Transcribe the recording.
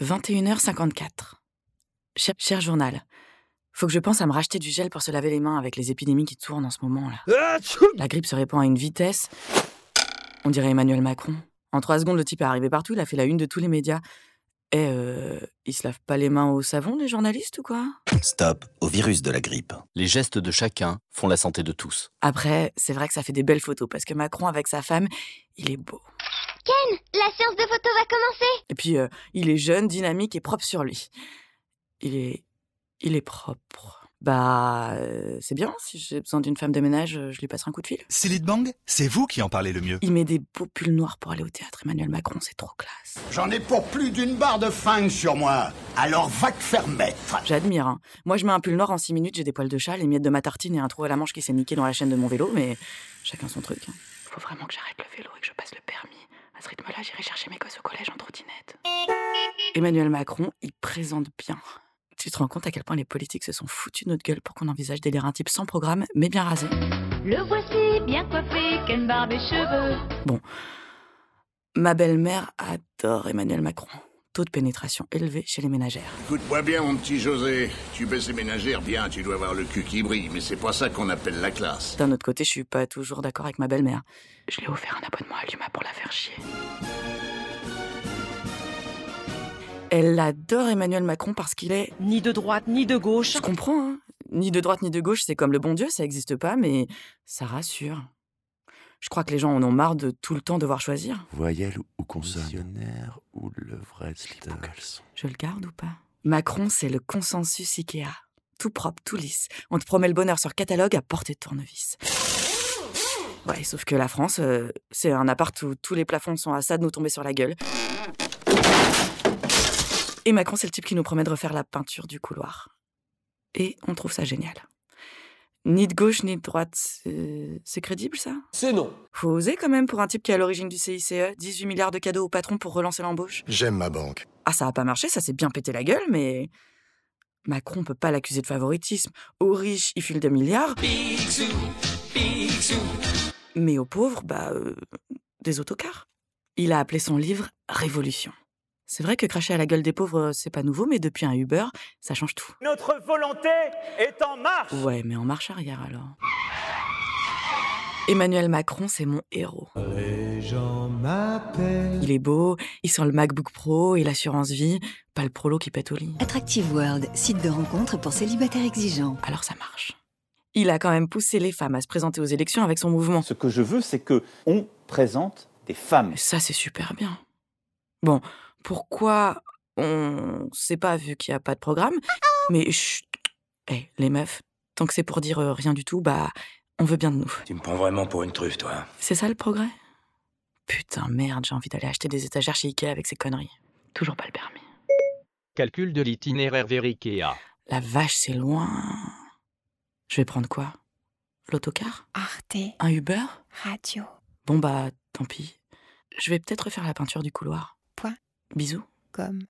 21h54. Cher, cher journal, faut que je pense à me racheter du gel pour se laver les mains avec les épidémies qui tournent en ce moment là. La grippe se répand à une vitesse. On dirait Emmanuel Macron. En trois secondes, le type est arrivé partout, il a fait la une de tous les médias. Et euh, ils se lavent pas les mains au savon, les journalistes ou quoi? Stop au virus de la grippe. Les gestes de chacun font la santé de tous. Après, c'est vrai que ça fait des belles photos parce que Macron avec sa femme, il est beau. Ken, la séance de photo va commencer Et puis, euh, il est jeune, dynamique et propre sur lui. Il est. Il est propre. Bah, euh, c'est bien. Si j'ai besoin d'une femme de ménage, euh, je lui passerai un coup de fil. Céline Bang, c'est vous qui en parlez le mieux. Il met des beaux pulls noirs pour aller au théâtre. Emmanuel Macron, c'est trop classe. J'en ai pour plus d'une barre de fringues sur moi. Alors va te faire mettre. J'admire. Hein. Moi, je mets un pull noir en 6 minutes, j'ai des poils de chat, les miettes de ma tartine et un trou à la manche qui s'est niqué dans la chaîne de mon vélo, mais chacun son truc. hein. Faut vraiment que j'arrête le vélo et que je passe le permis. À ce rythme-là, j'irai chercher mes gosses au collège en trottinette. Emmanuel Macron, il présente bien. Tu te rends compte à quel point les politiques se sont foutus de notre gueule pour qu'on envisage d'élire un type sans programme, mais bien rasé Le voici bien coiffé, Ken barbe et cheveux. Ma belle-mère adore Emmanuel Macron. Taux de pénétration élevé chez les ménagères. Écoute-moi bien, mon petit José. Tu baisses les ménagères, bien, tu dois avoir le cul qui brille, mais c'est pas ça qu'on appelle la classe. D'un autre côté, je suis pas toujours d'accord avec ma belle-mère. Je lui ai offert un abonnement à Luma pour la Elle adore Emmanuel Macron parce qu'il est. Ni de droite, ni de gauche. Je comprends, hein. Ni de droite ni de gauche, c'est comme le bon Dieu, ça n'existe pas, mais ça rassure. Je crois que les gens en ont marre de tout le temps devoir choisir. Voyelle ou consonne? Ou le vrai Je le garde ou pas? Macron, c'est le consensus Ikea. Tout propre, tout lisse. On te promet le bonheur sur catalogue à portée de tournevis. Ouais, sauf que la France, euh, c'est un appart où tous les plafonds sont à ça de nous tomber sur la gueule. Et Macron, c'est le type qui nous promet de refaire la peinture du couloir. Et on trouve ça génial. Ni de gauche ni de droite, c'est c'est crédible ça? C'est non. Faut oser quand même pour un type qui est à l'origine du CICE, 18 milliards de cadeaux au patron pour relancer l'embauche. J'aime ma banque. Ah, ça a pas marché, ça s'est bien pété la gueule, mais. Macron peut pas l'accuser de favoritisme. Aux riches, il file des milliards. Mais aux pauvres, bah. euh, des autocars. Il a appelé son livre Révolution. C'est vrai que cracher à la gueule des pauvres, c'est pas nouveau, mais depuis un Uber, ça change tout. Notre volonté est en marche. Ouais, mais en marche arrière alors. Emmanuel Macron, c'est mon héros. Il est beau, il sent le MacBook Pro et l'assurance vie, pas le prolo qui pète au lit. Attractive World, site de rencontre pour célibataires exigeants. Alors ça marche. Il a quand même poussé les femmes à se présenter aux élections avec son mouvement. Ce que je veux, c'est que on présente des femmes. Et ça, c'est super bien. Bon, pourquoi on sait pas vu qu'il n'y a pas de programme? Mais chut, Eh, les meufs, tant que c'est pour dire euh, rien du tout, bah, on veut bien de nous. Tu me prends vraiment pour une truffe, toi. C'est ça le progrès? Putain, merde, j'ai envie d'aller acheter des étagères chez Ikea avec ces conneries. Toujours pas le permis. Calcul de l'itinéraire vers Ikea. La vache, c'est loin. Je vais prendre quoi? L'autocar? Arte Un Uber? Radio. Bon bah, tant pis. Je vais peut-être refaire la peinture du couloir. Point. Bisous. Comme.